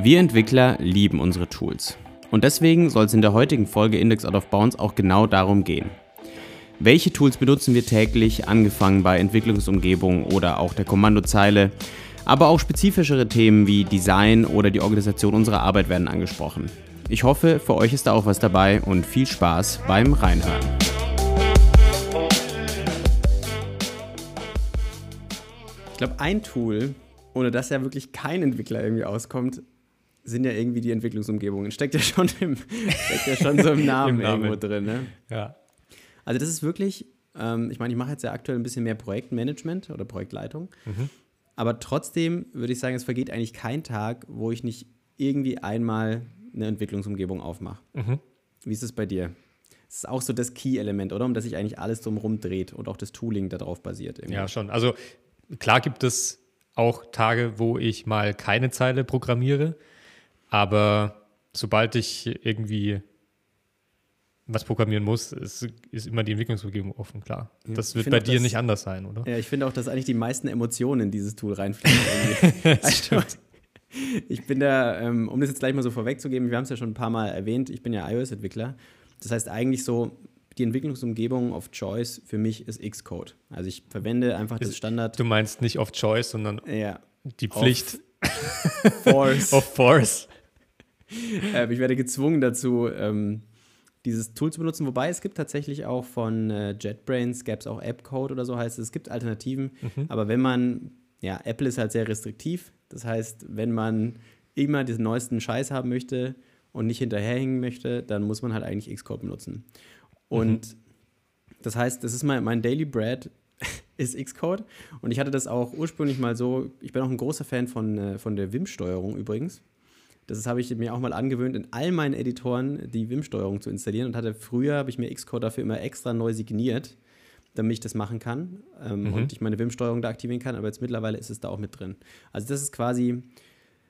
Wir Entwickler lieben unsere Tools. Und deswegen soll es in der heutigen Folge Index Out of Bounds auch genau darum gehen. Welche Tools benutzen wir täglich, angefangen bei Entwicklungsumgebung oder auch der Kommandozeile, aber auch spezifischere Themen wie Design oder die Organisation unserer Arbeit werden angesprochen. Ich hoffe, für euch ist da auch was dabei und viel Spaß beim Reinhören. Ich glaube, ein Tool, ohne das ja wirklich kein Entwickler irgendwie auskommt, sind ja irgendwie die Entwicklungsumgebungen. Steckt ja schon, im, steckt ja schon so im Namen, Im Namen. irgendwo drin. Ne? Ja. Also das ist wirklich, ähm, ich meine, ich mache jetzt ja aktuell ein bisschen mehr Projektmanagement oder Projektleitung. Mhm. Aber trotzdem würde ich sagen, es vergeht eigentlich kein Tag, wo ich nicht irgendwie einmal eine Entwicklungsumgebung aufmache. Mhm. Wie ist es bei dir? Das ist auch so das Key-Element, oder? Um das sich eigentlich alles drumherum dreht und auch das Tooling darauf basiert. Irgendwie. Ja, schon. Also klar gibt es auch Tage, wo ich mal keine Zeile programmiere. Aber sobald ich irgendwie was programmieren muss, ist, ist immer die Entwicklungsumgebung offen, klar. Das wird bei dir das, nicht anders sein, oder? Ja, ich finde auch, dass eigentlich die meisten Emotionen in dieses Tool reinfließen. also, ich bin da, ähm, um das jetzt gleich mal so vorwegzugeben, wir haben es ja schon ein paar Mal erwähnt, ich bin ja iOS-Entwickler. Das heißt eigentlich so, die Entwicklungsumgebung of Choice für mich ist Xcode. Also ich verwende einfach das Standard. Du meinst nicht of Choice, sondern ja, die Pflicht. Force. of Force. Äh, ich werde gezwungen dazu, ähm, dieses Tool zu benutzen. Wobei es gibt tatsächlich auch von äh, JetBrains, gäbe es auch AppCode oder so heißt es. Es gibt Alternativen. Mhm. Aber wenn man, ja, Apple ist halt sehr restriktiv. Das heißt, wenn man immer diesen neuesten Scheiß haben möchte und nicht hinterherhängen möchte, dann muss man halt eigentlich Xcode benutzen. Und mhm. das heißt, das ist mein, mein Daily Bread ist Xcode. Und ich hatte das auch ursprünglich mal so, ich bin auch ein großer Fan von, äh, von der Vim-Steuerung übrigens. Das habe ich mir auch mal angewöhnt, in all meinen Editoren die Vim-Steuerung zu installieren und hatte früher, habe ich mir Xcode dafür immer extra neu signiert, damit ich das machen kann ähm, mhm. und ich meine Vim-Steuerung da aktivieren kann, aber jetzt mittlerweile ist es da auch mit drin. Also das ist quasi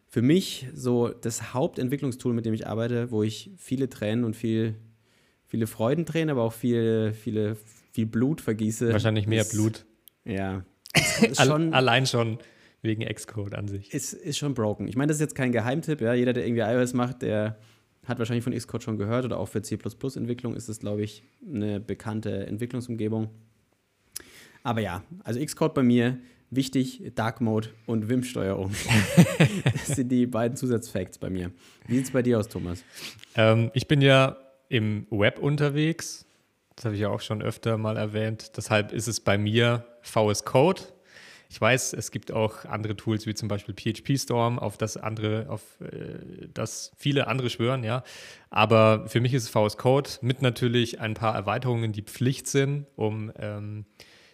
für mich so das Hauptentwicklungstool, mit dem ich arbeite, wo ich viele Tränen und viel, viele Freudentränen, aber auch viel, viele, viel Blut vergieße. Wahrscheinlich mehr das, Blut. Ja. Schon, Allein schon wegen Xcode an sich. Ist, ist schon broken. Ich meine, das ist jetzt kein Geheimtipp. Ja? Jeder, der irgendwie iOS macht, der hat wahrscheinlich von Xcode schon gehört oder auch für C++-Entwicklung ist es, glaube ich, eine bekannte Entwicklungsumgebung. Aber ja, also Xcode bei mir wichtig, Dark Mode und Vim-Steuerung. das sind die beiden Zusatzfacts bei mir. Wie sieht es bei dir aus, Thomas? Ähm, ich bin ja im Web unterwegs. Das habe ich ja auch schon öfter mal erwähnt. Deshalb ist es bei mir VS Code. Ich weiß, es gibt auch andere Tools wie zum Beispiel PHP Storm, auf das andere, auf äh, das viele andere schwören, ja. Aber für mich ist es VS Code mit natürlich ein paar Erweiterungen, die Pflicht sind, um ähm,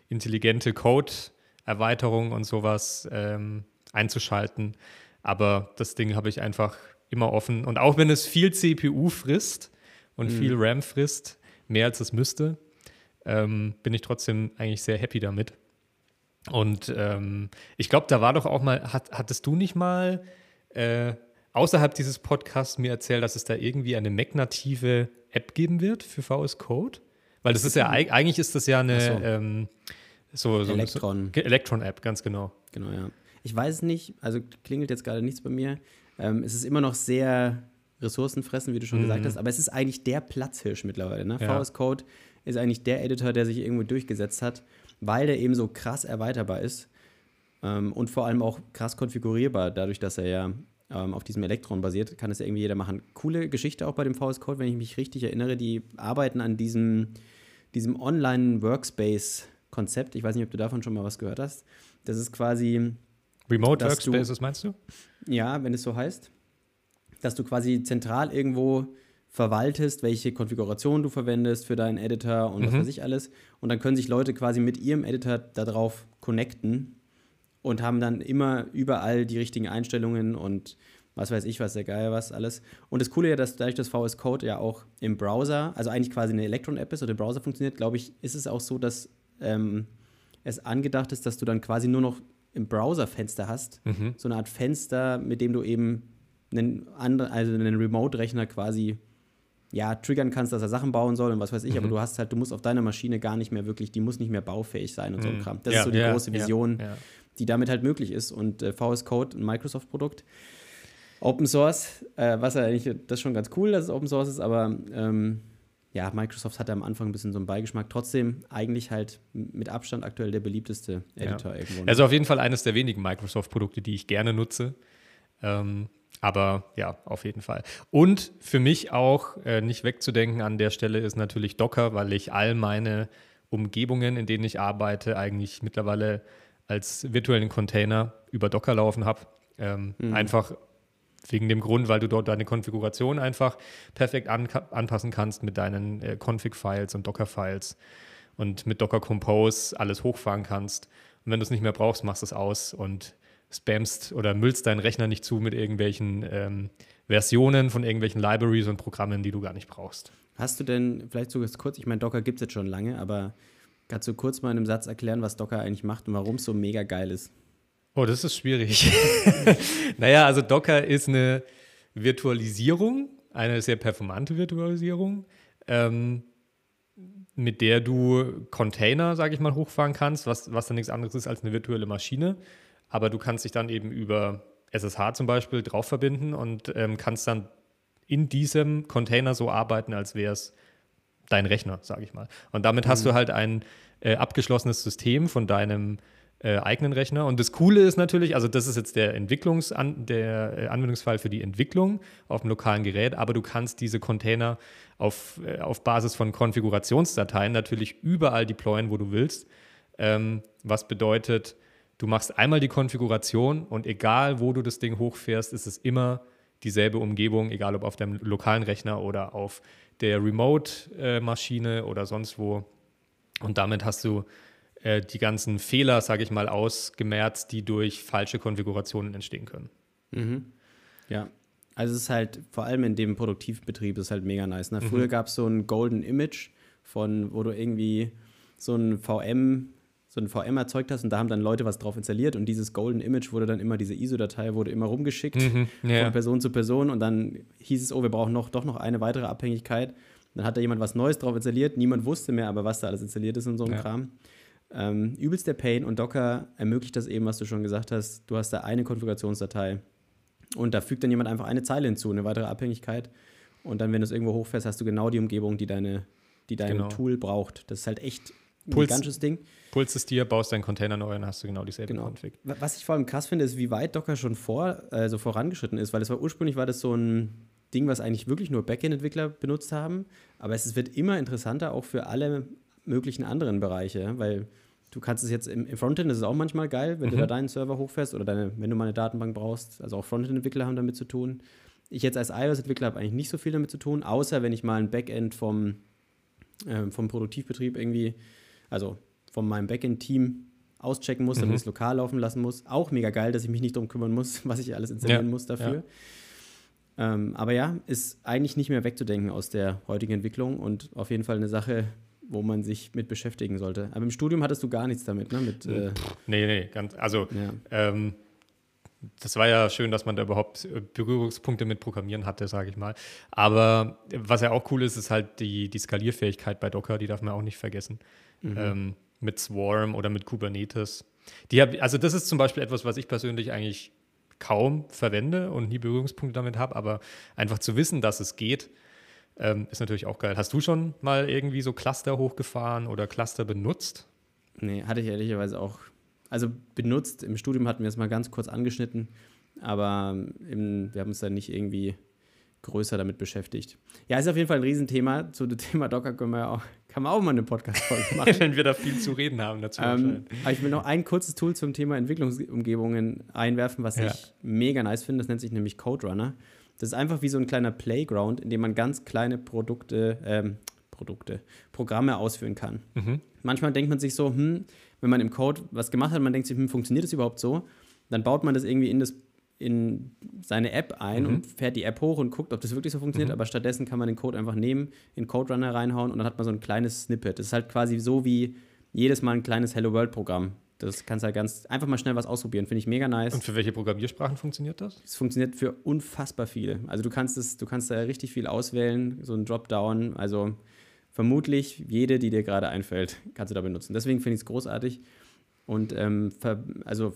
intelligente Code-Erweiterungen und sowas ähm, einzuschalten. Aber das Ding habe ich einfach immer offen. Und auch wenn es viel CPU frisst und mhm. viel RAM frisst, mehr als es müsste, ähm, bin ich trotzdem eigentlich sehr happy damit. Und ähm, ich glaube, da war doch auch mal, hat, hattest du nicht mal äh, außerhalb dieses Podcasts mir erzählt, dass es da irgendwie eine Mac-native App geben wird für VS Code? Weil das ist ja, eigentlich ist das ja eine so. Ähm, so, so Elektron. Elektron-App, ganz genau. Genau, ja. Ich weiß es nicht, also klingelt jetzt gerade nichts bei mir. Ähm, es ist immer noch sehr ressourcenfressen, wie du schon mhm. gesagt hast, aber es ist eigentlich der Platzhirsch mittlerweile. Ne? Ja. VS Code ist eigentlich der Editor, der sich irgendwo durchgesetzt hat weil der eben so krass erweiterbar ist ähm, und vor allem auch krass konfigurierbar, dadurch, dass er ja ähm, auf diesem Elektron basiert, kann es ja irgendwie jeder machen. Coole Geschichte auch bei dem VS Code, wenn ich mich richtig erinnere, die arbeiten an diesem, diesem Online-Workspace-Konzept. Ich weiß nicht, ob du davon schon mal was gehört hast. Das ist quasi. Remote Workspaces, meinst du? Ja, wenn es so heißt. Dass du quasi zentral irgendwo verwaltest, welche Konfiguration du verwendest für deinen Editor und mhm. was weiß ich alles. Und dann können sich Leute quasi mit ihrem Editor darauf connecten und haben dann immer überall die richtigen Einstellungen und was weiß ich, was der Geil was alles. Und das Coole ja, dass dadurch das VS Code ja auch im Browser, also eigentlich quasi eine Electron-App ist oder im Browser funktioniert, glaube ich, ist es auch so, dass ähm, es angedacht ist, dass du dann quasi nur noch im Browser-Fenster hast. Mhm. So eine Art Fenster, mit dem du eben einen, anderen, also einen Remote-Rechner quasi ja, triggern kannst, dass er Sachen bauen soll und was weiß ich, mhm. aber du hast halt, du musst auf deiner Maschine gar nicht mehr wirklich, die muss nicht mehr baufähig sein und mhm. so ein Kram. Das ja, ist so die ja, große Vision, ja, die damit halt möglich ist. Und äh, VS Code, ein Microsoft-Produkt. Open Source, äh, was ja eigentlich, das ist schon ganz cool, dass es Open Source ist, aber ähm, ja, Microsoft hatte am Anfang ein bisschen so einen Beigeschmack. Trotzdem eigentlich halt mit Abstand aktuell der beliebteste Editor ja. irgendwo. Ne? Also auf jeden Fall eines der wenigen Microsoft-Produkte, die ich gerne nutze. Ähm, aber ja, auf jeden Fall. Und für mich auch äh, nicht wegzudenken an der Stelle ist natürlich Docker, weil ich all meine Umgebungen, in denen ich arbeite, eigentlich mittlerweile als virtuellen Container über Docker laufen habe. Ähm, mhm. Einfach Wegen dem Grund, weil du dort deine Konfiguration einfach perfekt an, anpassen kannst mit deinen äh, Config-Files und Docker-Files und mit Docker Compose alles hochfahren kannst. Und wenn du es nicht mehr brauchst, machst du es aus und spamst oder müllst deinen Rechner nicht zu mit irgendwelchen ähm, Versionen von irgendwelchen Libraries und Programmen, die du gar nicht brauchst. Hast du denn, vielleicht sogar kurz, ich meine, Docker gibt es jetzt schon lange, aber kannst du kurz mal in einem Satz erklären, was Docker eigentlich macht und warum es so mega geil ist? Oh, das ist schwierig. naja, also Docker ist eine Virtualisierung, eine sehr performante Virtualisierung, ähm, mit der du Container, sage ich mal, hochfahren kannst, was, was dann nichts anderes ist als eine virtuelle Maschine. Aber du kannst dich dann eben über SSH zum Beispiel drauf verbinden und ähm, kannst dann in diesem Container so arbeiten, als wäre es dein Rechner, sage ich mal. Und damit mhm. hast du halt ein äh, abgeschlossenes System von deinem äh, eigenen Rechner. Und das Coole ist natürlich, also das ist jetzt der Entwicklungs der äh, Anwendungsfall für die Entwicklung auf dem lokalen Gerät, aber du kannst diese Container auf, äh, auf Basis von Konfigurationsdateien natürlich überall deployen, wo du willst. Ähm, was bedeutet, du machst einmal die Konfiguration und egal, wo du das Ding hochfährst, ist es immer dieselbe Umgebung, egal ob auf deinem lokalen Rechner oder auf der Remote-Maschine oder sonst wo. Und damit hast du äh, die ganzen Fehler, sage ich mal, ausgemerzt, die durch falsche Konfigurationen entstehen können. Mhm. Ja, also es ist halt, vor allem in dem Produktivbetrieb, ist halt mega nice. Ne? Mhm. Früher gab es so ein Golden Image von, wo du irgendwie so ein VM, so ein VM erzeugt hast und da haben dann Leute was drauf installiert und dieses Golden Image wurde dann immer, diese ISO-Datei wurde immer rumgeschickt mhm, ja. von Person zu Person und dann hieß es, oh, wir brauchen noch, doch noch eine weitere Abhängigkeit. Dann hat da jemand was Neues drauf installiert, niemand wusste mehr aber, was da alles installiert ist und so ein ja. Kram. Ähm, übelst der Pain und Docker ermöglicht das eben, was du schon gesagt hast. Du hast da eine Konfigurationsdatei und da fügt dann jemand einfach eine Zeile hinzu, eine weitere Abhängigkeit. Und dann, wenn du es irgendwo hochfährst, hast du genau die Umgebung, die, deine, die dein genau. Tool braucht. Das ist halt echt Puls, gigantisches Ding. Pulst dir, baust deinen Container neu und hast du genau dieselbe genau. Config. Was ich vor allem krass finde, ist, wie weit Docker schon vor, also vorangeschritten ist, weil es war ursprünglich war das so ein Ding, was eigentlich wirklich nur Backend-Entwickler benutzt haben. Aber es wird immer interessanter auch für alle möglichen anderen Bereiche, weil Du kannst es jetzt im, im Frontend, das ist auch manchmal geil, wenn mhm. du da deinen Server hochfährst oder deine, wenn du mal eine Datenbank brauchst. Also auch Frontend-Entwickler haben damit zu tun. Ich jetzt als iOS-Entwickler habe eigentlich nicht so viel damit zu tun, außer wenn ich mal ein Backend vom, äh, vom Produktivbetrieb irgendwie, also von meinem Backend-Team auschecken muss, mhm. damit ich es lokal laufen lassen muss. Auch mega geil, dass ich mich nicht darum kümmern muss, was ich alles installieren ja. muss dafür. Ja. Ähm, aber ja, ist eigentlich nicht mehr wegzudenken aus der heutigen Entwicklung und auf jeden Fall eine Sache, wo man sich mit beschäftigen sollte. Aber im Studium hattest du gar nichts damit, ne? Mit, äh nee, nee, ganz, also ja. ähm, das war ja schön, dass man da überhaupt äh, Berührungspunkte mit Programmieren hatte, sage ich mal. Aber was ja auch cool ist, ist halt die, die Skalierfähigkeit bei Docker, die darf man auch nicht vergessen. Mhm. Ähm, mit Swarm oder mit Kubernetes. Die hab, also das ist zum Beispiel etwas, was ich persönlich eigentlich kaum verwende und nie Berührungspunkte damit habe, aber einfach zu wissen, dass es geht, ähm, ist natürlich auch geil. Hast du schon mal irgendwie so Cluster hochgefahren oder Cluster benutzt? Nee, hatte ich ehrlicherweise auch. Also benutzt, im Studium hatten wir es mal ganz kurz angeschnitten, aber im, wir haben uns dann nicht irgendwie größer damit beschäftigt. Ja, ist auf jeden Fall ein Riesenthema. Zu dem Thema Docker können wir auch, kann man auch mal eine Podcast-Folge machen. Wenn wir da viel zu reden haben dazu. Ähm, aber ich will noch ein kurzes Tool zum Thema Entwicklungsumgebungen einwerfen, was ja. ich mega nice finde. Das nennt sich nämlich Code Runner. Das ist einfach wie so ein kleiner Playground, in dem man ganz kleine Produkte, ähm, Produkte, Programme ausführen kann. Mhm. Manchmal denkt man sich so, hm, wenn man im Code was gemacht hat, man denkt sich, hm, funktioniert das überhaupt so? Dann baut man das irgendwie in, das, in seine App ein mhm. und fährt die App hoch und guckt, ob das wirklich so funktioniert. Mhm. Aber stattdessen kann man den Code einfach nehmen, in Code Runner reinhauen und dann hat man so ein kleines Snippet. Das ist halt quasi so wie jedes Mal ein kleines Hello World Programm. Das kannst du halt ganz einfach mal schnell was ausprobieren. Finde ich mega nice. Und für welche Programmiersprachen funktioniert das? Es funktioniert für unfassbar viele. Also du kannst es, du kannst da richtig viel auswählen, so ein Dropdown. Also vermutlich jede, die dir gerade einfällt, kannst du da benutzen. Deswegen finde ich es großartig. Und ähm, also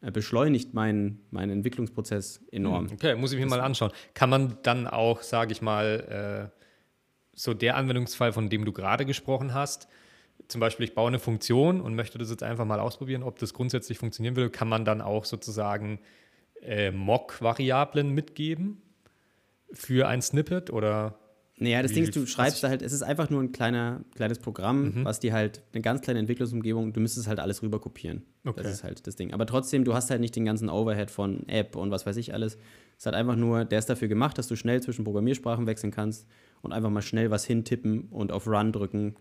beschleunigt meinen, meinen Entwicklungsprozess enorm. Hm, okay, muss ich mir mal anschauen. Kann man dann auch, sage ich mal, äh, so der Anwendungsfall, von dem du gerade gesprochen hast, zum Beispiel ich baue eine Funktion und möchte das jetzt einfach mal ausprobieren, ob das grundsätzlich funktionieren würde, kann man dann auch sozusagen äh, Mock-Variablen mitgeben für ein Snippet oder naja, das Ding ist, du schreibst da halt, es ist einfach nur ein kleiner, kleines Programm, mhm. was dir halt eine ganz kleine Entwicklungsumgebung, du müsstest halt alles rüber kopieren. Okay. Das ist halt das Ding. Aber trotzdem, du hast halt nicht den ganzen Overhead von App und was weiß ich alles. Es ist halt einfach nur, der ist dafür gemacht, dass du schnell zwischen Programmiersprachen wechseln kannst und einfach mal schnell was hintippen und auf Run drücken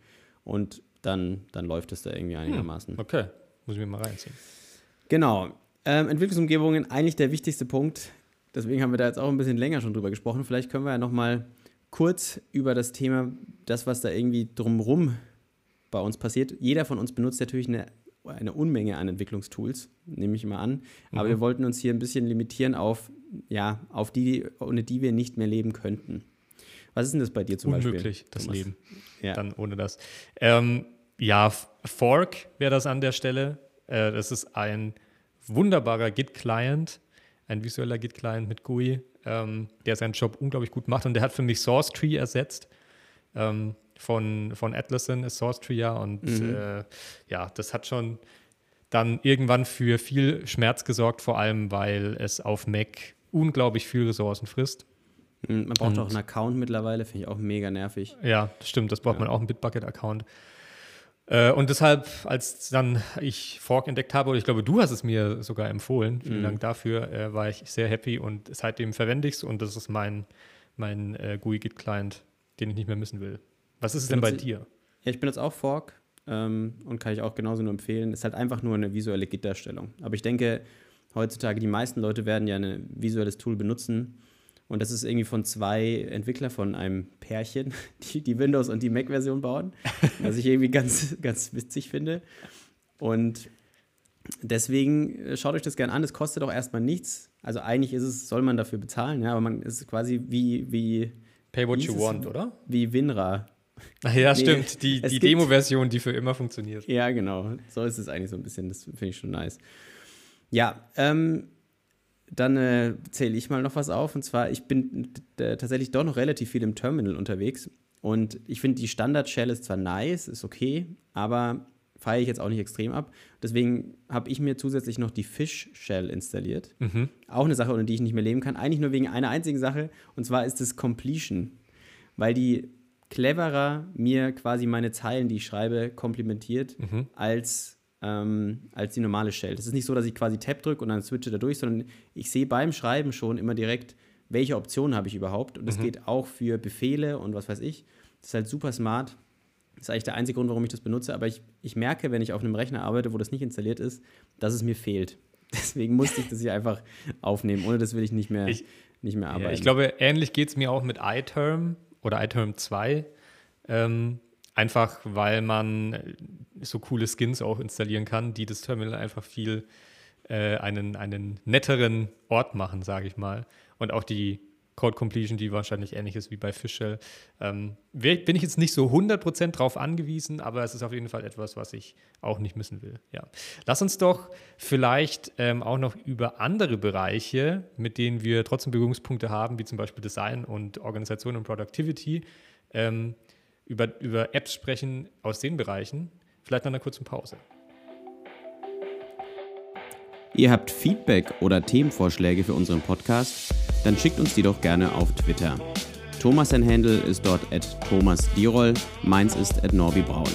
und dann, dann läuft es da irgendwie hm, einigermaßen. Okay, muss ich mir mal reinziehen. Genau. Ähm, Entwicklungsumgebungen, eigentlich der wichtigste Punkt. Deswegen haben wir da jetzt auch ein bisschen länger schon drüber gesprochen. Vielleicht können wir ja noch mal kurz über das Thema, das, was da irgendwie drumrum bei uns passiert. Jeder von uns benutzt natürlich eine, eine Unmenge an Entwicklungstools, nehme ich mal an. Aber mhm. wir wollten uns hier ein bisschen limitieren auf, ja, auf die, ohne die wir nicht mehr leben könnten. Was ist denn das bei dir zum Unmöglich, Beispiel? Unmöglich, das Thomas? Leben. Ja. Dann ohne das. Ähm, ja, Fork wäre das an der Stelle. Äh, das ist ein wunderbarer Git-Client, ein visueller Git-Client mit GUI, ähm, der seinen Job unglaublich gut macht. Und der hat für mich Source Tree ersetzt. Ähm, von, von Atlassian ist Source Tree ja. Und mhm. äh, ja, das hat schon dann irgendwann für viel Schmerz gesorgt, vor allem weil es auf Mac unglaublich viel Ressourcen frisst. Mhm, man braucht und, auch einen Account mittlerweile, finde ich auch mega nervig. Ja, das stimmt, das braucht ja. man auch, einen Bitbucket-Account. Äh, und deshalb, als dann ich Fork entdeckt habe, und ich glaube, du hast es mir sogar empfohlen, vielen mhm. Dank dafür, äh, war ich sehr happy und seitdem verwende ich es und das ist mein, mein äh, GUI-Git-Client, den ich nicht mehr missen will. Was ist es denn bei dir? Ja, ich benutze auch Fork ähm, und kann ich auch genauso nur empfehlen. Ist halt einfach nur eine visuelle Git-Darstellung. Aber ich denke, heutzutage die meisten Leute werden ja ein visuelles Tool benutzen und das ist irgendwie von zwei Entwicklern von einem Pärchen, die die Windows- und die Mac-Version bauen. Was ich irgendwie ganz, ganz witzig finde. Und deswegen äh, schaut euch das gerne an. Es kostet auch erstmal nichts. Also eigentlich ist es, soll man dafür bezahlen, ja, aber man ist quasi wie, wie Pay what you want, oder? Wie WinRAR. Ach ja, nee, stimmt. Die, die Demo-Version, die für immer funktioniert. Ja, genau. So ist es eigentlich so ein bisschen. Das finde ich schon nice. Ja, ähm, dann äh, zähle ich mal noch was auf. Und zwar, ich bin äh, tatsächlich doch noch relativ viel im Terminal unterwegs. Und ich finde, die Standard-Shell ist zwar nice, ist okay, aber feiere ich jetzt auch nicht extrem ab. Deswegen habe ich mir zusätzlich noch die Fish-Shell installiert. Mhm. Auch eine Sache, ohne die ich nicht mehr leben kann. Eigentlich nur wegen einer einzigen Sache. Und zwar ist es Completion. Weil die cleverer mir quasi meine Zeilen, die ich schreibe, komplimentiert, mhm. als ähm, als die normale Shell. Das ist nicht so, dass ich quasi Tab drücke und dann switche da durch, sondern ich sehe beim Schreiben schon immer direkt, welche Optionen habe ich überhaupt. Und das mhm. geht auch für Befehle und was weiß ich. Das ist halt super smart. Das ist eigentlich der einzige Grund, warum ich das benutze. Aber ich, ich merke, wenn ich auf einem Rechner arbeite, wo das nicht installiert ist, dass es mir fehlt. Deswegen musste ich das hier einfach aufnehmen. Ohne das will ich nicht mehr, ich, nicht mehr arbeiten. Ja, ich glaube, ähnlich geht es mir auch mit iTerm oder iTerm 2. Ähm, Einfach weil man so coole Skins auch installieren kann, die das Terminal einfach viel äh, einen, einen netteren Ort machen, sage ich mal. Und auch die Code Completion, die wahrscheinlich ähnlich ist wie bei Fischl. Ähm, bin ich jetzt nicht so 100% drauf angewiesen, aber es ist auf jeden Fall etwas, was ich auch nicht missen will. Ja. Lass uns doch vielleicht ähm, auch noch über andere Bereiche, mit denen wir trotzdem Berührungspunkte haben, wie zum Beispiel Design und Organisation und Productivity, ähm, über, über Apps sprechen aus den Bereichen. Vielleicht nach einer kurzen Pause. Ihr habt Feedback oder Themenvorschläge für unseren Podcast? Dann schickt uns die doch gerne auf Twitter. Thomas sein Handle ist dort at Thomas Dierol, meins ist at Norbi Braun.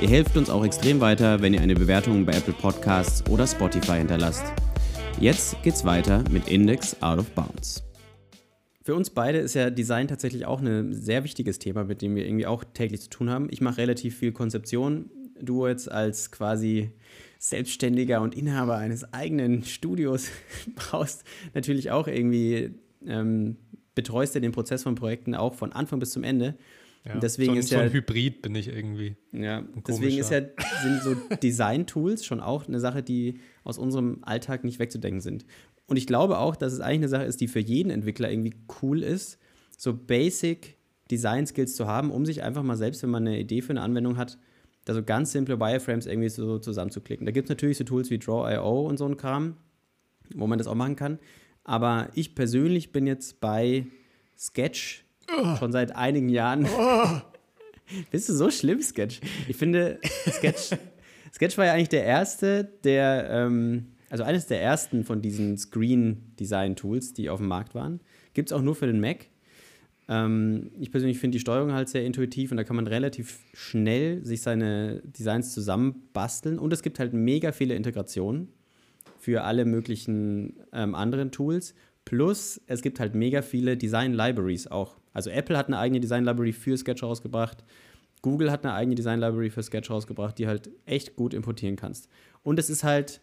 Ihr helft uns auch extrem weiter, wenn ihr eine Bewertung bei Apple Podcasts oder Spotify hinterlasst. Jetzt geht's weiter mit Index Out of Bounds. Für uns beide ist ja Design tatsächlich auch ein sehr wichtiges Thema, mit dem wir irgendwie auch täglich zu tun haben. Ich mache relativ viel Konzeption. Du jetzt als quasi Selbstständiger und Inhaber eines eigenen Studios brauchst natürlich auch irgendwie, ähm, betreust du den Prozess von Projekten auch von Anfang bis zum Ende. Ja, deswegen so, ist so ja, ein Hybrid bin ich irgendwie. Ja, deswegen ist ja, sind so Design-Tools schon auch eine Sache, die aus unserem Alltag nicht wegzudenken sind. Und ich glaube auch, dass es eigentlich eine Sache ist, die für jeden Entwickler irgendwie cool ist, so Basic Design Skills zu haben, um sich einfach mal selbst, wenn man eine Idee für eine Anwendung hat, da so ganz simple Wireframes irgendwie so zusammenzuklicken. Da gibt es natürlich so Tools wie Draw.io und so ein Kram. wo man das auch machen kann. Aber ich persönlich bin jetzt bei Sketch oh. schon seit einigen Jahren. Oh. Bist du so schlimm, Sketch? Ich finde, Sketch, Sketch war ja eigentlich der erste, der, ähm, also eines der ersten von diesen Screen-Design-Tools, die auf dem Markt waren. Gibt es auch nur für den Mac. Ähm, ich persönlich finde die Steuerung halt sehr intuitiv und da kann man relativ schnell sich seine Designs zusammenbasteln. Und es gibt halt mega viele Integrationen für alle möglichen ähm, anderen Tools. Plus, es gibt halt mega viele Design-Libraries auch. Also Apple hat eine eigene Design-Library für Sketch rausgebracht. Google hat eine eigene Design-Library für Sketch rausgebracht, die halt echt gut importieren kannst. Und es ist halt,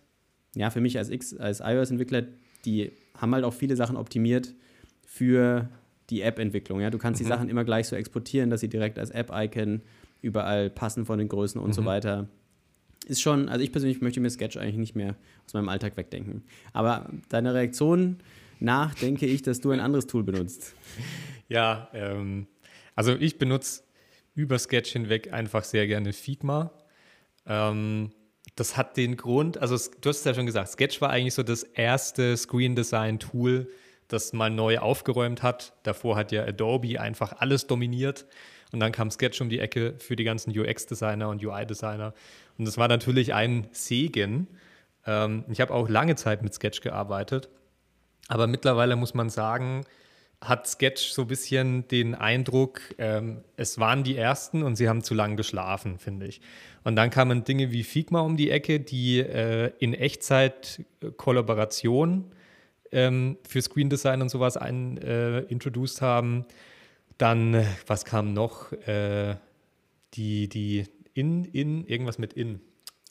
ja, für mich als, X, als iOS-Entwickler, die haben halt auch viele Sachen optimiert für die App-Entwicklung. Ja? Du kannst mhm. die Sachen immer gleich so exportieren, dass sie direkt als App-Icon überall passen von den Größen und mhm. so weiter. Ist schon, also ich persönlich möchte mir Sketch eigentlich nicht mehr aus meinem Alltag wegdenken. Aber deine Reaktion nach denke ich, dass du ein anderes Tool benutzt. Ja, ähm, also ich benutze über Sketch hinweg einfach sehr gerne Figma. Ähm, das hat den Grund, also du hast es ja schon gesagt, Sketch war eigentlich so das erste Screen Design Tool, das mal neu aufgeräumt hat. Davor hat ja Adobe einfach alles dominiert. Und dann kam Sketch um die Ecke für die ganzen UX-Designer und UI-Designer. Und das war natürlich ein Segen. Ähm, ich habe auch lange Zeit mit Sketch gearbeitet. Aber mittlerweile muss man sagen, hat Sketch so ein bisschen den Eindruck, ähm, es waren die ersten und sie haben zu lange geschlafen, finde ich. Und dann kamen Dinge wie Figma um die Ecke, die äh, in Echtzeit Kollaboration ähm, für Screen Design und sowas ein, äh, introduced haben. Dann, äh, was kam noch? Äh, die, die in, in, irgendwas mit in.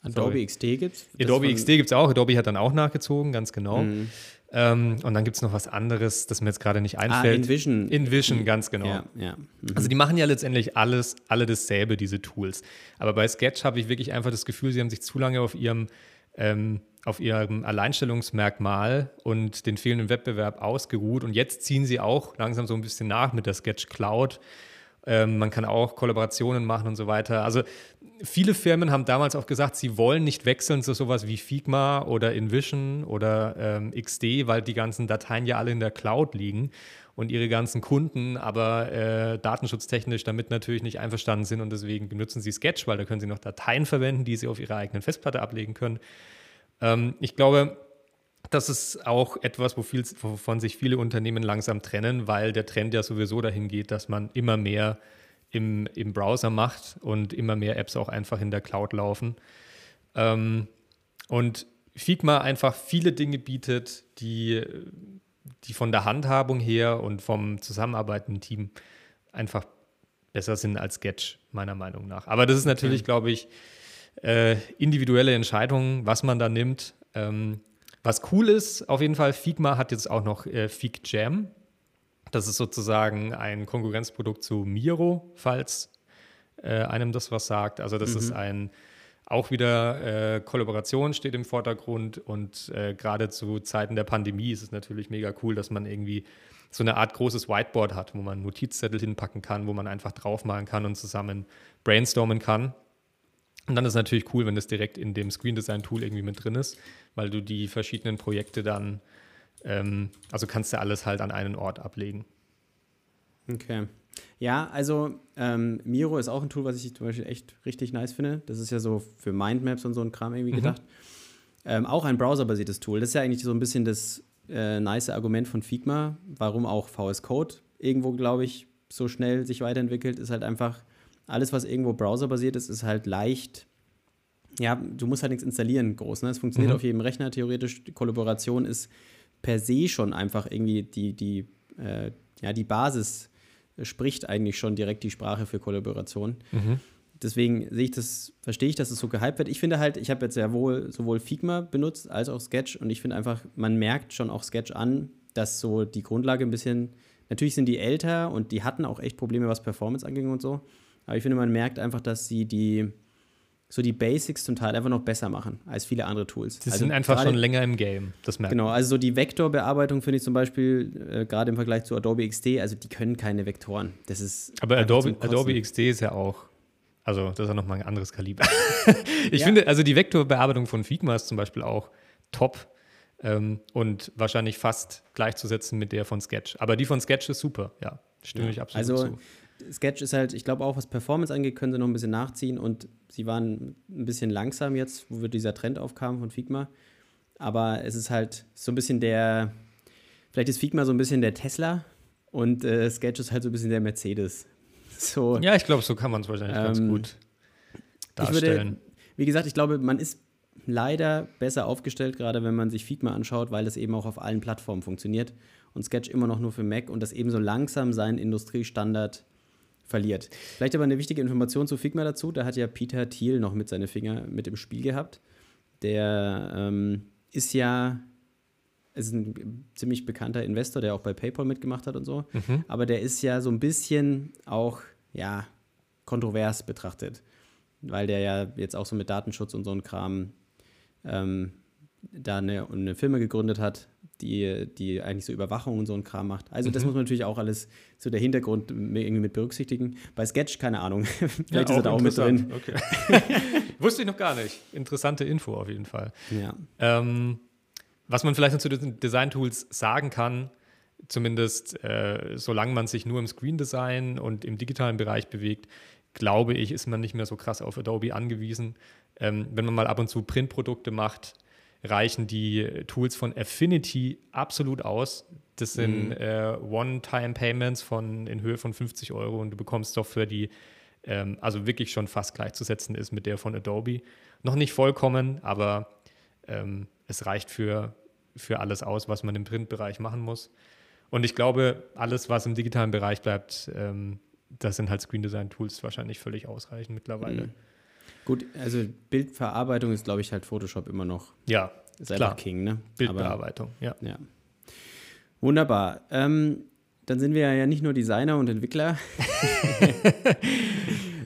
Adobe XD gibt es? Adobe XD gibt es auch. Adobe hat dann auch nachgezogen, ganz genau. Mhm. Ähm, und dann gibt es noch was anderes, das mir jetzt gerade nicht ah, einfällt. Ah, InVision. InVision, ganz genau. Ja, ja. Mhm. Also die machen ja letztendlich alles, alle dasselbe, diese Tools. Aber bei Sketch habe ich wirklich einfach das Gefühl, sie haben sich zu lange auf ihrem, ähm, auf ihrem Alleinstellungsmerkmal und den fehlenden Wettbewerb ausgeruht. Und jetzt ziehen sie auch langsam so ein bisschen nach mit der Sketch Cloud. Ähm, man kann auch Kollaborationen machen und so weiter. Also viele Firmen haben damals auch gesagt, sie wollen nicht wechseln zu sowas wie Figma oder InVision oder ähm, XD, weil die ganzen Dateien ja alle in der Cloud liegen und ihre ganzen Kunden aber äh, datenschutztechnisch damit natürlich nicht einverstanden sind und deswegen benutzen sie Sketch, weil da können sie noch Dateien verwenden, die sie auf ihrer eigenen Festplatte ablegen können. Ähm, ich glaube, das ist auch etwas, wovon sich viele Unternehmen langsam trennen, weil der Trend ja sowieso dahin geht, dass man immer mehr im, im Browser macht und immer mehr Apps auch einfach in der Cloud laufen. Ähm, und Figma einfach viele Dinge bietet, die, die von der Handhabung her und vom zusammenarbeitenden Team einfach besser sind als Sketch, meiner Meinung nach. Aber das ist natürlich, okay. glaube ich, äh, individuelle Entscheidungen, was man da nimmt. Ähm, was cool ist, auf jeden Fall, Figma hat jetzt auch noch äh, Fig Jam. Das ist sozusagen ein Konkurrenzprodukt zu Miro, falls äh, einem das was sagt. Also das mhm. ist ein auch wieder äh, Kollaboration steht im Vordergrund und äh, gerade zu Zeiten der Pandemie ist es natürlich mega cool, dass man irgendwie so eine Art großes Whiteboard hat, wo man Notizzettel hinpacken kann, wo man einfach draufmalen kann und zusammen brainstormen kann. Und dann ist es natürlich cool, wenn das direkt in dem Screen Design Tool irgendwie mit drin ist, weil du die verschiedenen Projekte dann ähm, also kannst du alles halt an einen Ort ablegen. Okay. Ja, also ähm, Miro ist auch ein Tool, was ich zum Beispiel echt richtig nice finde. Das ist ja so für Mindmaps und so ein Kram irgendwie mhm. gedacht. Ähm, auch ein browserbasiertes Tool. Das ist ja eigentlich so ein bisschen das äh, nice Argument von Figma, warum auch VS Code irgendwo, glaube ich, so schnell sich weiterentwickelt, ist halt einfach alles, was irgendwo browserbasiert ist, ist halt leicht. Ja, du musst halt nichts installieren groß. Ne? Es funktioniert mhm. auf jedem Rechner theoretisch. Die Kollaboration ist per se schon einfach irgendwie die, die, äh, ja, die Basis spricht eigentlich schon direkt die Sprache für Kollaboration. Mhm. Deswegen sehe ich das, verstehe ich, dass es so gehypt wird. Ich finde halt, ich habe jetzt ja wohl sowohl Figma benutzt als auch Sketch und ich finde einfach, man merkt schon auch Sketch an, dass so die Grundlage ein bisschen, natürlich sind die älter und die hatten auch echt Probleme, was Performance anging und so. Aber ich finde, man merkt einfach, dass sie die, so die Basics zum Teil einfach noch besser machen als viele andere Tools. Die also sind einfach schon länger im Game, das merkt Genau, also so die Vektorbearbeitung finde ich zum Beispiel, äh, gerade im Vergleich zu Adobe XD, also die können keine Vektoren. Das ist Aber Adobe, Adobe XD ist ja auch, also das ist ja nochmal ein anderes Kaliber. ich ja. finde, also die Vektorbearbeitung von Figma ist zum Beispiel auch top. ähm, und wahrscheinlich fast gleichzusetzen mit der von Sketch. Aber die von Sketch ist super, ja, stimme ja. ich absolut also, zu. Sketch ist halt, ich glaube auch, was Performance angeht, können sie noch ein bisschen nachziehen und sie waren ein bisschen langsam jetzt, wo dieser Trend aufkam von Figma. Aber es ist halt so ein bisschen der, vielleicht ist Figma so ein bisschen der Tesla und äh, Sketch ist halt so ein bisschen der Mercedes. So, ja, ich glaube, so kann man es wahrscheinlich ähm, ganz gut darstellen. Würde, wie gesagt, ich glaube, man ist leider besser aufgestellt, gerade wenn man sich Figma anschaut, weil das eben auch auf allen Plattformen funktioniert und Sketch immer noch nur für Mac und das eben so langsam seinen Industriestandard verliert. Vielleicht aber eine wichtige Information zu Figma dazu, da hat ja Peter Thiel noch mit seinen Finger mit im Spiel gehabt. Der ähm, ist ja ist ein ziemlich bekannter Investor, der auch bei PayPal mitgemacht hat und so. Mhm. Aber der ist ja so ein bisschen auch, ja, kontrovers betrachtet. Weil der ja jetzt auch so mit Datenschutz und so ein Kram ähm, da eine, eine Firma gegründet hat, die, die eigentlich so Überwachung und so ein Kram macht. Also, mhm. das muss man natürlich auch alles so der Hintergrund irgendwie mit berücksichtigen. Bei Sketch, keine Ahnung. Vielleicht ja, ist er da auch mit drin. Okay. Wusste ich noch gar nicht. Interessante Info auf jeden Fall. Ja. Ähm, was man vielleicht noch zu den Design-Tools sagen kann, zumindest äh, solange man sich nur im Screen-Design und im digitalen Bereich bewegt, glaube ich, ist man nicht mehr so krass auf Adobe angewiesen. Ähm, wenn man mal ab und zu Printprodukte macht, reichen die Tools von Affinity absolut aus. Das sind mhm. äh, One-Time-Payments von in Höhe von 50 Euro und du bekommst Software, die ähm, also wirklich schon fast gleichzusetzen ist mit der von Adobe. Noch nicht vollkommen, aber ähm, es reicht für, für alles aus, was man im Printbereich machen muss. Und ich glaube, alles, was im digitalen Bereich bleibt, ähm, das sind halt Screen Design Tools wahrscheinlich völlig ausreichend mittlerweile. Mhm. Gut, also Bildverarbeitung ist, glaube ich, halt Photoshop immer noch. Ja, ist klar. King, ne? Bildbearbeitung, Aber, ja. ja. Wunderbar. Ähm, dann sind wir ja nicht nur Designer und Entwickler,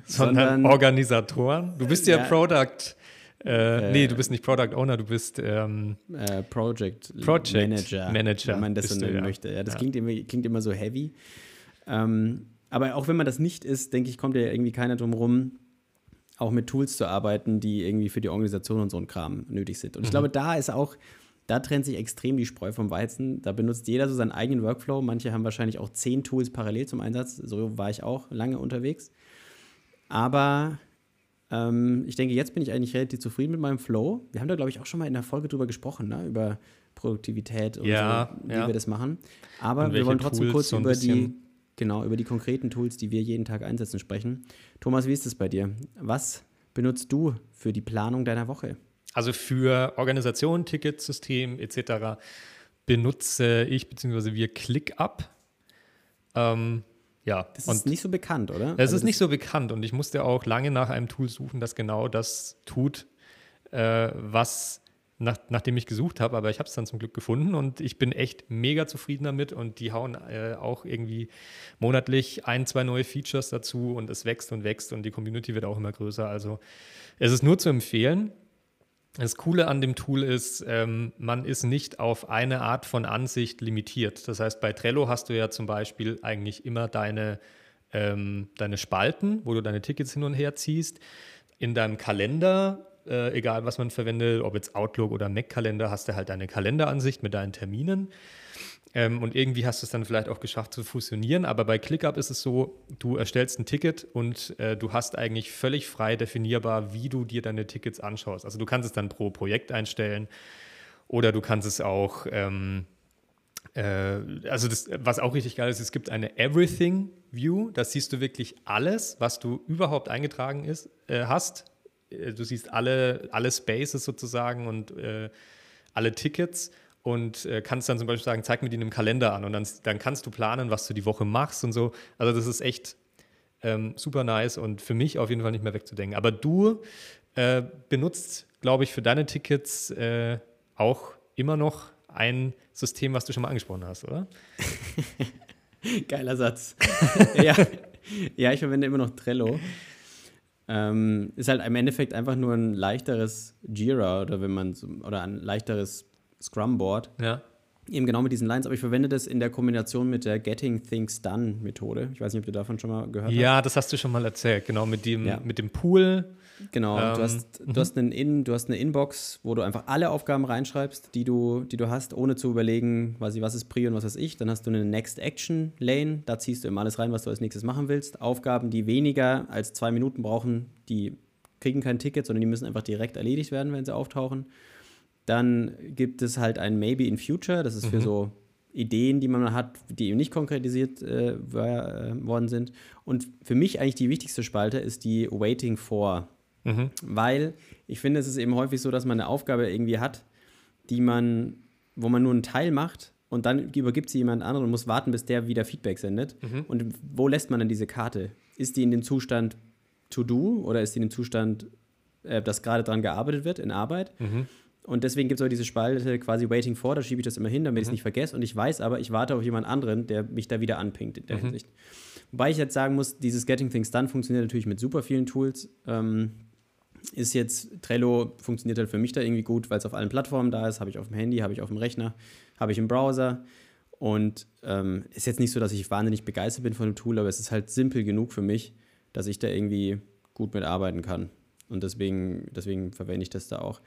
sondern, sondern, Organisatoren. Du bist ja, ja Product. Äh, äh, nee, du bist nicht Product Owner, du bist ähm, äh, Project, Project Manager, Manager, wenn man das so nennen ja. möchte. Ja, das ja. Klingt, immer, klingt immer so heavy. Ähm, aber auch wenn man das nicht ist, denke ich, kommt ja irgendwie keiner drum rum, auch mit Tools zu arbeiten, die irgendwie für die Organisation und so ein Kram nötig sind. Und ich mhm. glaube, da ist auch, da trennt sich extrem die Spreu vom Weizen. Da benutzt jeder so seinen eigenen Workflow. Manche haben wahrscheinlich auch zehn Tools parallel zum Einsatz. So war ich auch lange unterwegs. Aber ähm, ich denke, jetzt bin ich eigentlich relativ zufrieden mit meinem Flow. Wir haben da, glaube ich, auch schon mal in der Folge drüber gesprochen, ne? über Produktivität und ja, so, wie ja. wir das machen. Aber wir wollen trotzdem Tools kurz so über die Genau, über die konkreten Tools, die wir jeden Tag einsetzen, sprechen. Thomas, wie ist es bei dir? Was benutzt du für die Planung deiner Woche? Also für Organisation, Ticketsystem etc. benutze ich bzw. wir ClickUp. Ähm, ja, das ist nicht so bekannt, oder? Es also ist nicht so bekannt und ich musste auch lange nach einem Tool suchen, das genau das tut, äh, was nach, nachdem ich gesucht habe, aber ich habe es dann zum Glück gefunden und ich bin echt mega zufrieden damit und die hauen äh, auch irgendwie monatlich ein, zwei neue Features dazu und es wächst und wächst und die Community wird auch immer größer. Also es ist nur zu empfehlen. Das Coole an dem Tool ist, ähm, man ist nicht auf eine Art von Ansicht limitiert. Das heißt, bei Trello hast du ja zum Beispiel eigentlich immer deine, ähm, deine Spalten, wo du deine Tickets hin und her ziehst. In deinem Kalender äh, egal was man verwendet, ob jetzt Outlook oder Mac-Kalender, hast du halt deine Kalenderansicht mit deinen Terminen. Ähm, und irgendwie hast du es dann vielleicht auch geschafft zu fusionieren. Aber bei ClickUp ist es so, du erstellst ein Ticket und äh, du hast eigentlich völlig frei definierbar, wie du dir deine Tickets anschaust. Also du kannst es dann pro Projekt einstellen oder du kannst es auch, ähm, äh, also das, was auch richtig geil ist, es gibt eine Everything View. Da siehst du wirklich alles, was du überhaupt eingetragen ist, äh, hast du siehst alle, alle Spaces sozusagen und äh, alle Tickets und äh, kannst dann zum Beispiel sagen, zeig mir die in einem Kalender an und dann, dann kannst du planen, was du die Woche machst und so. Also das ist echt ähm, super nice und für mich auf jeden Fall nicht mehr wegzudenken. Aber du äh, benutzt, glaube ich, für deine Tickets äh, auch immer noch ein System, was du schon mal angesprochen hast, oder? Geiler Satz. ja. ja, ich verwende immer noch Trello. Ähm, ist halt im Endeffekt einfach nur ein leichteres Jira oder wenn man oder ein leichteres Scrum-Board. Ja. Eben genau mit diesen Lines, aber ich verwende das in der Kombination mit der Getting Things Done Methode. Ich weiß nicht, ob du davon schon mal gehört ja, hast. Ja, das hast du schon mal erzählt, genau, mit dem, Ja. mit dem Pool. Genau, Ähm, du, hast, du, hast einen In, du hast eine Inbox, wo du einfach alle Aufgaben reinschreibst, die du, die du hast, ohne zu überlegen, quasi, was ist Prio und was weiß ich. Dann hast du eine Next Action Lane, da ziehst du immer alles rein, was du als nächstes machen willst. Aufgaben, die weniger als zwei Minuten brauchen, die kriegen kein Ticket, sondern die müssen einfach direkt erledigt werden, wenn sie auftauchen. Dann gibt es halt ein Maybe in Future, das ist für so Ideen, die man hat, die eben nicht konkretisiert äh, äh, worden sind. Und für mich eigentlich die wichtigste Spalte ist die Waiting for. Weil ich finde, es ist eben häufig so, dass man eine Aufgabe irgendwie hat, die man, wo man nur einen Teil macht und dann übergibt sie jemand anderen und muss warten, bis der wieder Feedback sendet. Und wo lässt man dann diese Karte? Ist die in dem Zustand to do oder ist die in dem Zustand, äh, dass gerade dran gearbeitet wird in Arbeit? Und deswegen gibt es auch diese Spalte quasi Waiting for, da schiebe ich das immer hin, damit ich es nicht vergesse. Und ich weiß aber, ich warte auf jemand anderen, der mich da wieder anpingt in der Hinsicht. Wobei ich jetzt sagen muss, dieses Getting Things Done funktioniert natürlich mit super vielen Tools. Ähm, ist jetzt, Trello funktioniert halt für mich da irgendwie gut, weil es auf allen Plattformen da ist. Habe ich auf dem Handy, habe ich auf dem Rechner, habe ich im Browser. Und ähm, ist jetzt nicht so, dass ich wahnsinnig begeistert bin von dem Tool, aber es ist halt simpel genug für mich, dass ich da irgendwie gut mitarbeiten kann. Und deswegen, deswegen verwende ich das da auch.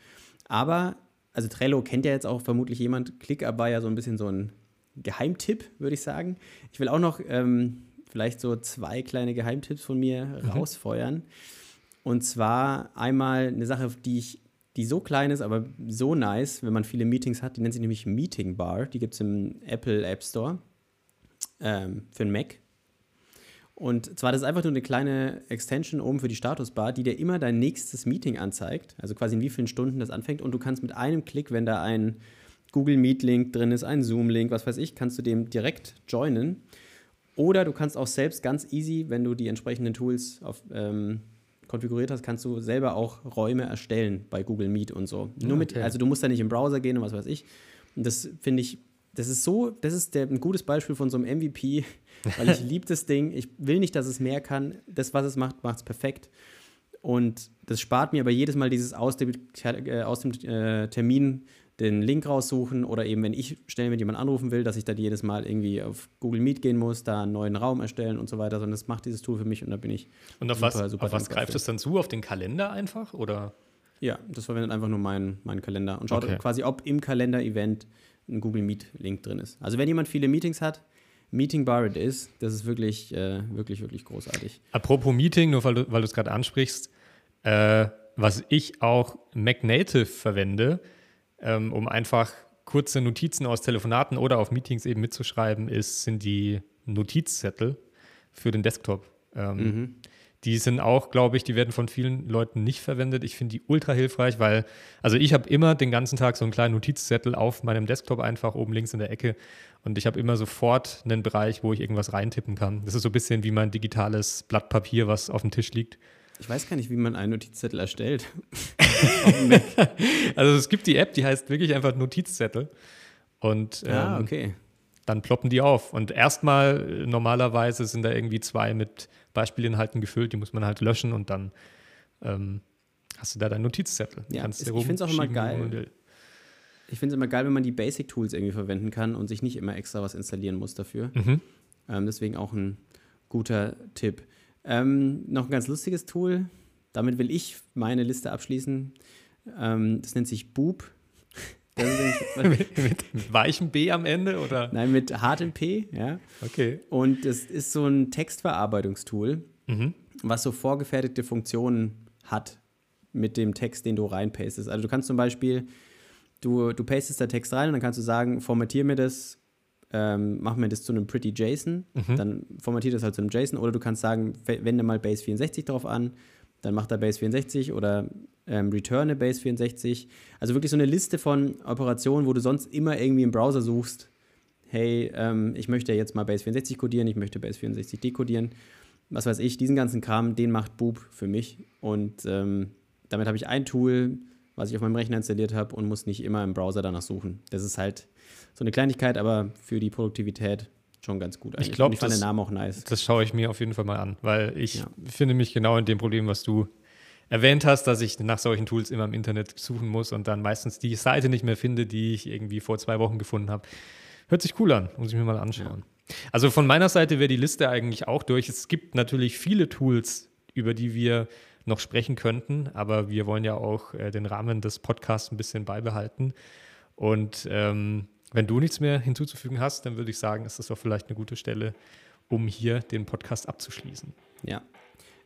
Aber, also Trello kennt ja jetzt auch vermutlich jemand. ClickUp war ja so ein bisschen so ein Geheimtipp, würde ich sagen. Ich will auch noch ähm, vielleicht so zwei kleine Geheimtipps von mir rausfeuern. Und zwar einmal eine Sache, die ich, die so klein ist, aber so nice, wenn man viele Meetings hat. Die nennt sich nämlich Meeting Bar. Die gibt es im Apple App Store ähm, für den Mac. Und zwar, das ist einfach nur eine kleine Extension oben für die Statusbar, die dir immer dein nächstes Meeting anzeigt. Also quasi in wie vielen Stunden das anfängt. Und du kannst mit einem Klick, wenn da ein Google Meet-Link drin ist, ein Zoom-Link, was weiß ich, kannst du dem direkt joinen. Oder du kannst auch selbst ganz easy, wenn du die entsprechenden Tools auf, ähm, konfiguriert hast, kannst du selber auch Räume erstellen bei Google Meet und so. Nur mit, okay. also du musst da nicht im Browser gehen und was weiß ich. Und das finde ich, das ist so, das ist der, ein gutes Beispiel von so einem MVP, weil ich liebe das Ding. Ich will nicht, dass es mehr kann. Das, was es macht, macht es perfekt. Und das spart mir aber jedes Mal dieses aus dem, äh, aus dem äh, Termin den Link raussuchen oder eben, wenn ich schnell mit jemand anrufen will, dass ich dann jedes Mal irgendwie auf Google Meet gehen muss, da einen neuen Raum erstellen und so weiter, sondern das macht dieses Tool für mich und da bin ich Und auf super, was, super auf was greift es dann zu? Auf den Kalender einfach? Oder? Ja, das verwendet einfach nur meinen, meinen Kalender und schaut Okay. quasi, ob im Kalender-Event ein Google Meet-Link drin ist. Also wenn jemand viele Meetings hat, Meeting Bar it is, das ist wirklich, äh, wirklich, wirklich großartig. Apropos Meeting, nur weil du es gerade ansprichst, äh, was ich auch Mac Native verwende, ähm, um einfach kurze Notizen aus Telefonaten oder auf Meetings eben mitzuschreiben, ist, sind die Notizzettel für den Desktop. Ähm, Die sind auch, glaube ich, die werden von vielen Leuten nicht verwendet. Ich finde die ultra hilfreich, weil, also ich habe immer den ganzen Tag so einen kleinen Notizzettel auf meinem Desktop einfach oben links in der Ecke und ich habe immer sofort einen Bereich, wo ich irgendwas reintippen kann. Das ist so ein bisschen wie mein digitales Blatt Papier, was auf dem Tisch liegt. Ich weiß gar nicht, wie man einen Notizzettel erstellt. Also es gibt die App, die heißt wirklich einfach Notizzettel und ähm, ah, okay. dann ploppen die auf. Und erstmal, äh, normalerweise sind da irgendwie zwei mit Beispielinhalten gefüllt, die muss man halt löschen und dann ähm, hast du da deinen Notizzettel. Ja, Kannst ich du find's auch immer geil. Ich finde es immer geil, wenn man die Basic-Tools irgendwie verwenden kann und sich nicht immer extra was installieren muss dafür. Mhm. Ähm, deswegen auch ein guter Tipp. Ähm, noch ein ganz lustiges Tool. Damit will ich meine Liste abschließen. Ähm, das nennt sich Boop. Das mit, mit weichem B am Ende oder? Nein, mit hartem P, ja. Okay. Und es ist so ein Textverarbeitungstool, Mhm. was so vorgefertigte Funktionen hat mit dem Text, den du reinpastest. Also du kannst zum Beispiel, du, du pastest da Text rein und dann kannst du sagen, formatier mir das, ähm, mach mir das zu einem Pretty JSON, dann formatiert das halt zu einem JSON oder du kannst sagen, we- wende mal Base 64 drauf an, dann macht er Base 64 oder ähm, returne Base 64. Also wirklich so eine Liste von Operationen, wo du sonst immer irgendwie im Browser suchst, hey, ähm, ich möchte jetzt mal Base 64 codieren, ich möchte Base 64 dekodieren, was weiß ich, diesen ganzen Kram, den macht Boop für mich. Und ähm, damit habe ich ein Tool, was ich auf meinem Rechner installiert habe und muss nicht immer im Browser danach suchen. Das ist halt so eine Kleinigkeit, aber für die Produktivität schon ganz gut eigentlich. glaub, und ich fand das- den Namen auch nice. Das schaue ich mir auf jeden Fall mal an, weil ich Ja. finde mich genau in dem Problem, was du erwähnt hast, dass ich nach solchen Tools immer im Internet suchen muss und dann meistens die Seite nicht mehr finde, die ich irgendwie vor zwei Wochen gefunden habe. Hört sich cool an, muss ich mir mal anschauen. Ja. Also von meiner Seite wäre die Liste eigentlich auch durch. Es gibt natürlich viele Tools, über die wir noch sprechen könnten, aber wir wollen ja auch äh, den Rahmen des Podcasts ein bisschen beibehalten. Und ähm, wenn du nichts mehr hinzuzufügen hast, dann würde ich sagen, ist das doch vielleicht eine gute Stelle, um hier den Podcast abzuschließen. Ja,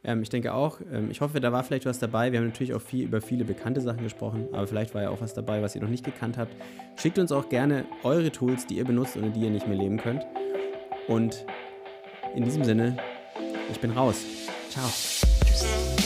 ähm, ich denke auch. Ähm, ich hoffe, da war vielleicht was dabei. Wir haben natürlich auch viel über viele bekannte Sachen gesprochen, aber vielleicht war ja auch was dabei, was ihr noch nicht gekannt habt. Schickt uns auch gerne eure Tools, die ihr benutzt ohne die ihr nicht mehr leben könnt. Und in diesem Sinne, ich bin raus. Ciao. Tschüss.